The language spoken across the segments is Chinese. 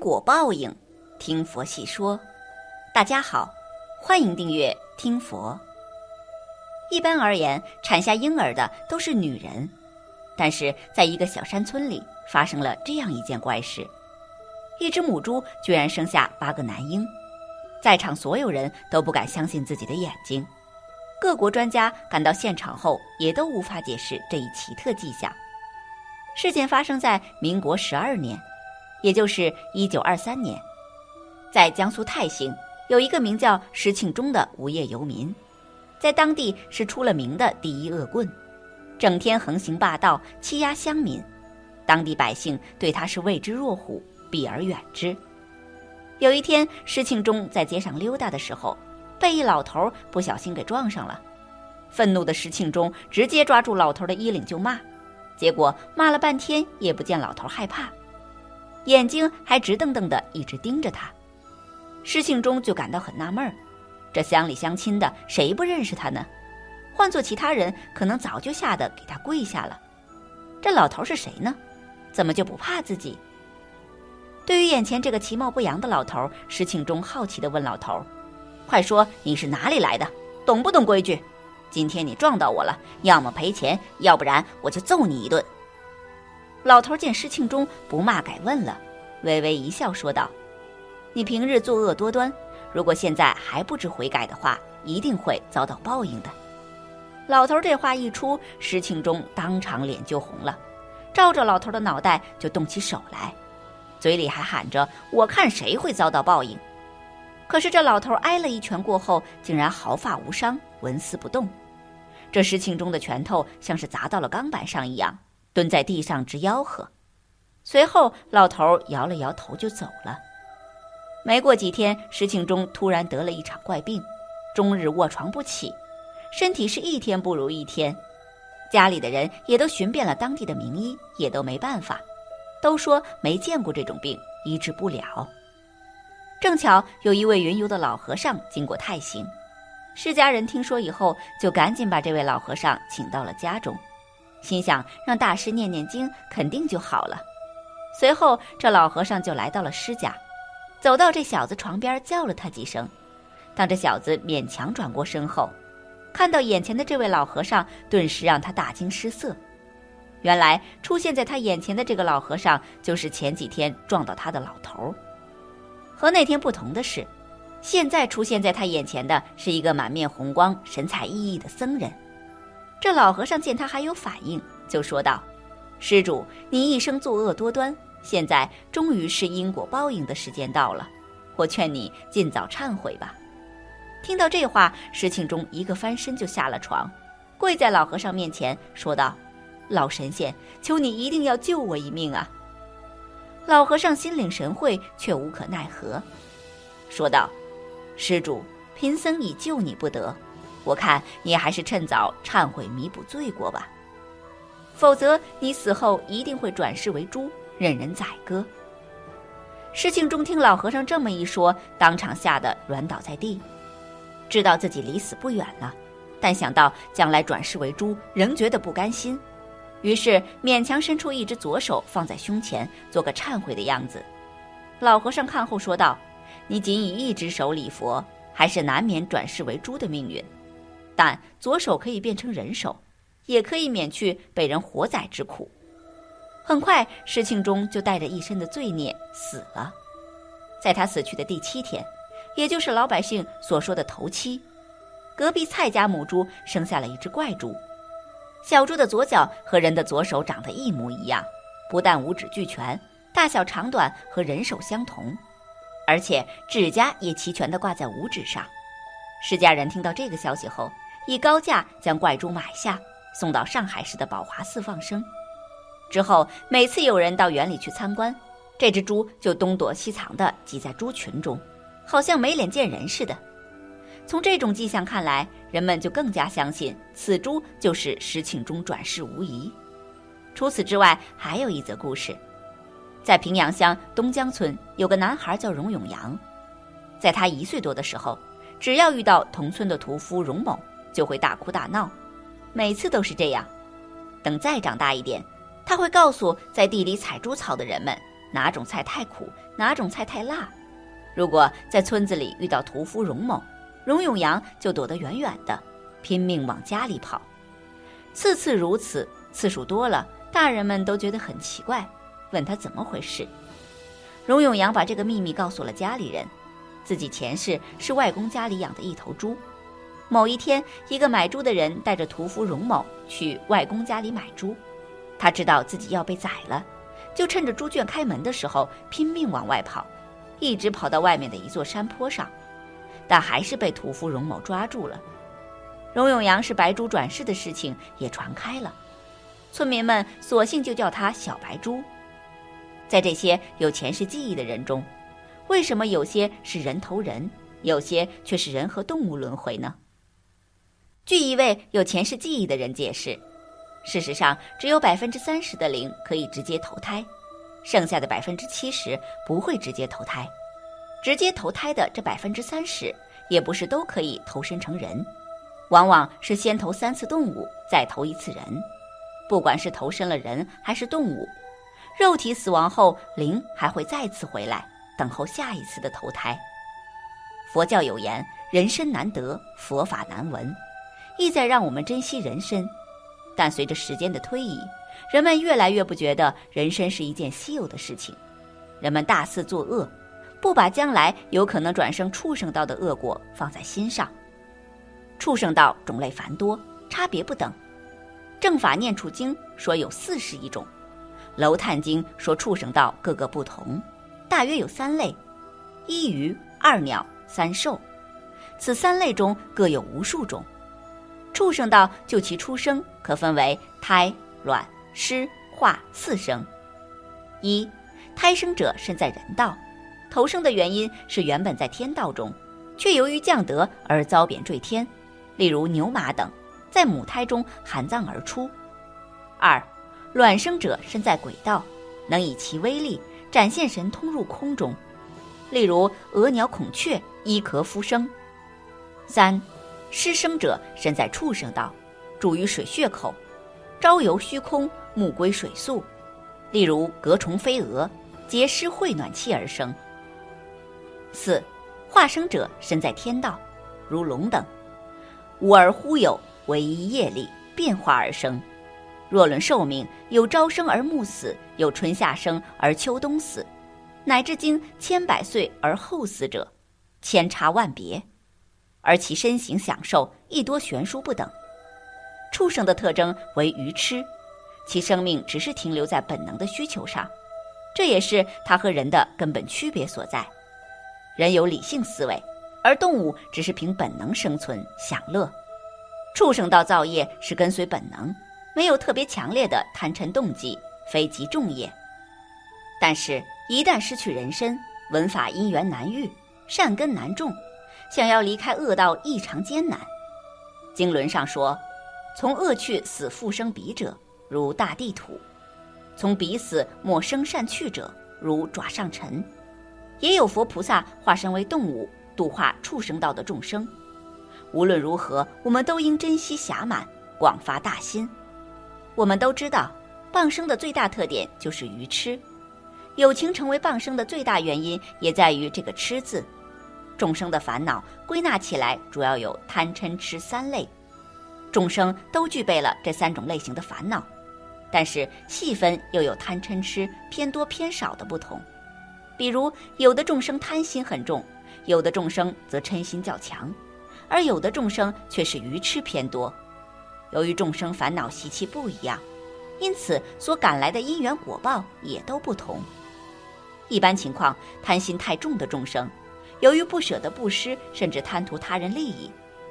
果报应，听佛细说。大家好，欢迎订阅听佛。一般而言，产下婴儿的都是女人，但是在一个小山村里，发生了这样一件怪事：一只母猪居然生下八个男婴，在场所有人都不敢相信自己的眼睛。各国专家赶到现场后，也都无法解释这一奇特迹象。事件发生在民国十二年。也就是一九二三年，在江苏泰兴有一个名叫石庆忠的无业游民，在当地是出了名的第一恶棍，整天横行霸道，欺压乡民，当地百姓对他是畏之若虎，避而远之。有一天，石庆忠在街上溜达的时候，被一老头不小心给撞上了，愤怒的石庆忠直接抓住老头的衣领就骂，结果骂了半天也不见老头害怕。眼睛还直瞪瞪的，一直盯着他。施庆忠就感到很纳闷儿：这乡里乡亲的，谁不认识他呢？换做其他人，可能早就吓得给他跪下了。这老头是谁呢？怎么就不怕自己？对于眼前这个其貌不扬的老头，施庆忠好奇的问老头：“快说你是哪里来的？懂不懂规矩？今天你撞到我了，要么赔钱，要不然我就揍你一顿。”老头见施庆忠不骂改问了，微微一笑说道：“你平日作恶多端，如果现在还不知悔改的话，一定会遭到报应的。”老头这话一出，施庆忠当场脸就红了，照着老头的脑袋就动起手来，嘴里还喊着：“我看谁会遭到报应。”可是这老头挨了一拳过后，竟然毫发无伤，纹丝不动。这施庆忠的拳头像是砸到了钢板上一样。蹲在地上直吆喝，随后老头摇了摇头就走了。没过几天，石庆忠突然得了一场怪病，终日卧床不起，身体是一天不如一天。家里的人也都寻遍了当地的名医，也都没办法，都说没见过这种病，医治不了。正巧有一位云游的老和尚经过泰兴，释家人听说以后，就赶紧把这位老和尚请到了家中。心想让大师念念经，肯定就好了。随后，这老和尚就来到了施家，走到这小子床边，叫了他几声。当这小子勉强转过身后，看到眼前的这位老和尚，顿时让他大惊失色。原来出现在他眼前的这个老和尚，就是前几天撞到他的老头。和那天不同的是，现在出现在他眼前的是一个满面红光、神采奕奕的僧人。这老和尚见他还有反应，就说道：“施主，你一生作恶多端，现在终于是因果报应的时间到了，我劝你尽早忏悔吧。”听到这话，石庆忠一个翻身就下了床，跪在老和尚面前说道：“老神仙，求你一定要救我一命啊！”老和尚心领神会，却无可奈何，说道：“施主，贫僧已救你不得。”我看你还是趁早忏悔弥补罪过吧，否则你死后一定会转世为猪，任人宰割。施庆忠听老和尚这么一说，当场吓得软倒在地，知道自己离死不远了，但想到将来转世为猪，仍觉得不甘心，于是勉强伸出一只左手放在胸前，做个忏悔的样子。老和尚看后说道：“你仅以一只手礼佛，还是难免转世为猪的命运。”但左手可以变成人手，也可以免去被人活宰之苦。很快，施庆忠就带着一身的罪孽死了。在他死去的第七天，也就是老百姓所说的头七，隔壁蔡家母猪生下了一只怪猪。小猪的左脚和人的左手长得一模一样，不但五指俱全，大小长短和人手相同，而且指甲也齐全地挂在五指上。施家人听到这个消息后，以高价将怪猪买下，送到上海市的宝华寺放生。之后，每次有人到园里去参观，这只猪就东躲西藏地挤在猪群中，好像没脸见人似的。从这种迹象看来，人们就更加相信此猪就是石庆中转世无疑。除此之外，还有一则故事，在平阳乡东江村有个男孩叫荣永阳，在他一岁多的时候，只要遇到同村的屠夫荣某，就会大哭大闹，每次都是这样。等再长大一点。他会告诉在地里采猪草的人们，哪种菜太苦，哪种菜太辣。如果在村子里遇到屠夫荣某，荣永阳就躲得远远的，拼命往家里跑。次次如此，次数多了，大人们都觉得很奇怪，问他怎么回事。荣永阳把这个秘密告诉了家里人，自己前世是外公家里养的一头猪。某一天，一个买猪的人带着屠夫荣某去外公家里买猪。他知道自己要被宰了，就趁着猪圈开门的时候拼命往外跑，一直跑到外面的一座山坡上，但还是被屠夫荣某抓住了。荣永阳是白猪转世的事情也传开了，村民们索性就叫他小白猪。在这些有前世记忆的人中，为什么有些是人头人，有些却是人和动物轮回呢？据一位有前世记忆的人解释。事实上，只有百分之三十的灵可以直接投胎，剩下的百分之七十不会直接投胎。直接投胎的这百分之三十，也不是都可以投身成人，往往是先投三次动物，再投一次人。不管是投身了人还是动物，肉体死亡后，灵还会再次回来，等候下一次的投胎。佛教有言：“人身难得，佛法难闻”，意在让我们珍惜人身。但随着时间的推移，人们越来越不觉得人生是一件稀有的事情，人们大肆作恶，不把将来有可能转生畜生道的恶果放在心上。畜生道种类繁多，差别不等。正法念处经说有四十一种，楼炭经说畜生道各个不同，大约有三类：一鱼、二鸟、三兽。此三类中各有无数种。畜生道就其出生可分为胎、卵、湿、化四生。一，胎生者身在人道，投生的原因是原本在天道中，却由于降德而遭贬坠天，例如牛马等，在母胎中含脏而出。二，卵生者身在鬼道，能以其威力展现神通入空中，例如鹅鸟、孔雀依壳孵生。三。失生者身在畜生道，住于水穴口，朝游虚空，目归水宿，例如隔虫飞蛾，结湿会暖气而生。四，化生者身在天道，如龙等，无而忽有，唯一业力变化而生。若论寿命，有朝生而暮死，有春夏生而秋冬死，乃至经千百岁而后死者，千差万别。而其身形享受亦多悬殊不等。畜生的特征为愚痴，其生命只是停留在本能的需求上，这也是它和人的根本区别所在。人有理性思维，而动物只是凭本能生存享乐。畜生道造业是跟随本能，没有特别强烈的贪嗔动机，非极重业。但是，一旦失去人身，文法因缘难遇，善根难种。想要离开恶道异常艰难，经轮上说，从恶去死复生彼者，如大地土；从彼死莫生善去者，如爪上尘。也有佛菩萨化身为动物，度化畜生道的众生。无论如何，我们都应珍惜暇满，广发大心。我们都知道，傍生的最大特点就是愚痴，有情成为傍生的最大原因，也在于这个“痴”字。众生的烦恼归纳起来，主要有贪嗔痴三类。众生都具备了这三种类型的烦恼，但是细分又有贪嗔痴偏多偏少的不同。比如，有的众生贪心很重，有的众生则嗔心较强，而有的众生却是愚痴偏多。由于众生烦恼习气不一样，因此所赶来的因缘果报也都不同。一般情况，贪心太重的众生。由于不舍得布施，甚至贪图他人利益，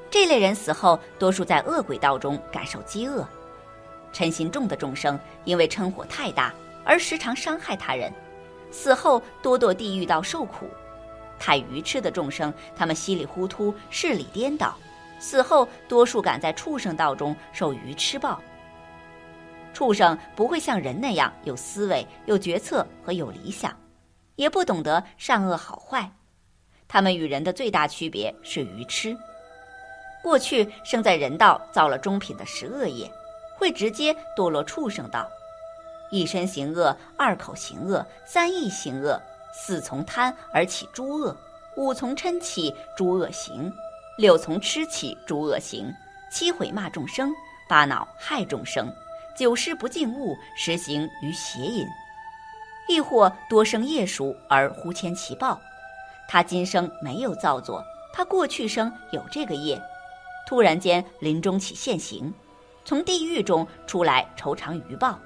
这类人死后多数在恶鬼道中感受饥饿，嗔心重的众生，因为嗔火太大而时常伤害他人，死后多堕地狱道受苦；太愚痴的众生，他们稀里糊涂、事理颠倒，死后多数赶在畜生道中受愚痴报。畜生不会像人那样有思维、有决策和有理想，也不懂得善恶好坏。他们与人的最大区别是愚痴。过去生在人道，造了中品的十恶业，会直接堕落畜生道。一身行恶，二口行恶，三意行恶，四从贪而起诸恶，五从嗔起诸恶行，六从痴起诸恶行，七毁骂众生，八恼害众生。九世不敬物，实行于邪淫；亦或多生业熟而忽迁其报。他今生没有造作，他过去生有这个业，突然间临终起现行，从地狱中出来酬偿余报，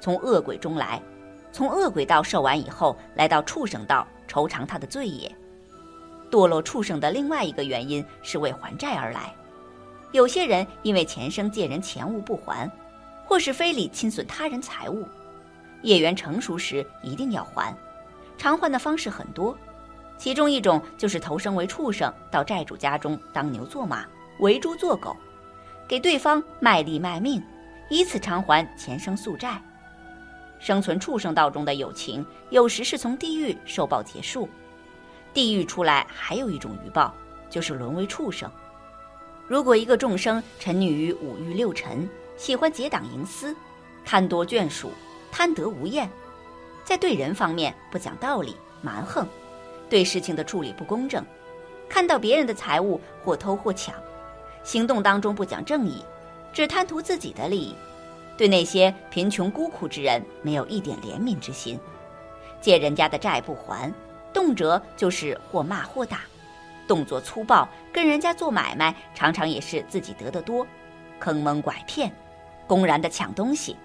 从恶鬼中来，从恶鬼道受完以后，来到畜生道酬偿他的罪业。堕落畜生的另外一个原因是为还债而来。有些人因为前生借人钱物不还。或是非礼侵损他人财物，业缘成熟时一定要还。偿还的方式很多，其中一种就是投生为畜生，到债主家中当牛做马，为猪做狗，给对方卖力卖命，以此偿还前生宿债。生存畜生道中的友情，有时是从地狱受报结束。地狱出来还有一种余报，就是沦为畜生。如果一个众生沉溺于五欲六尘，喜欢结党营私，贪多眷属，贪得无厌，在对人方面不讲道理，蛮横，对事情的处理不公正，看到别人的财物或偷或抢，行动当中不讲正义，只贪图自己的利益，对那些贫穷孤苦之人没有一点怜悯之心，借人家的债不还，动辄就是或骂或打，动作粗暴，跟人家做买卖常常也是自己得的多，坑蒙拐骗。公然的抢东西，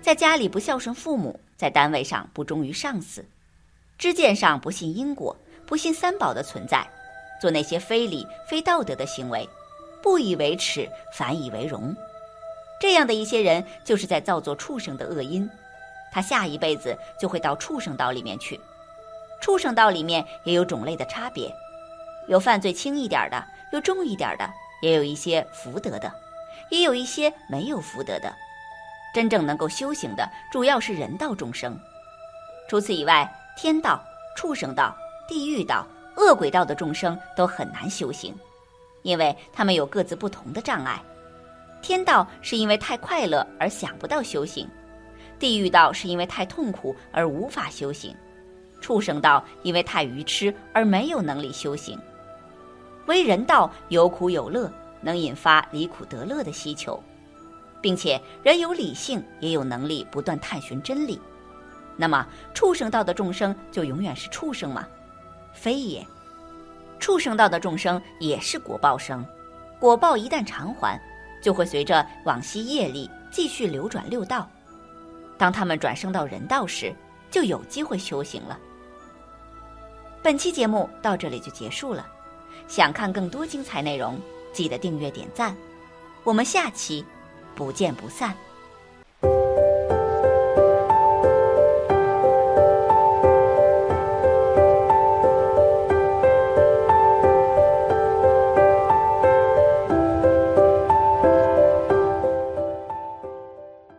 在家里不孝顺父母，在单位上不忠于上司，知见上不信因果，不信三宝的存在，做那些非礼非道德的行为，不以为耻，反以为荣。这样的一些人，就是在造作畜生的恶因，他下一辈子就会到畜生道里面去。畜生道里面也有种类的差别，有犯罪轻一点的，有重一点的，也有一些福德的。也有一些没有福德的，真正能够修行的，主要是人道众生。除此以外，天道、畜生道、地狱道、恶鬼道的众生都很难修行，因为他们有各自不同的障碍。天道是因为太快乐而想不到修行，地狱道是因为太痛苦而无法修行，畜生道因为太愚痴而没有能力修行。为人道有苦有乐。能引发离苦得乐的需求，并且人有理性，也有能力不断探寻真理。那么，畜生道的众生就永远是畜生吗？非也。畜生道的众生也是果报生，果报一旦偿还，就会随着往昔业力继续流转六道。当他们转生到人道时，就有机会修行了。本期节目到这里就结束了，想看更多精彩内容。记得订阅点赞，我们下期不见不散。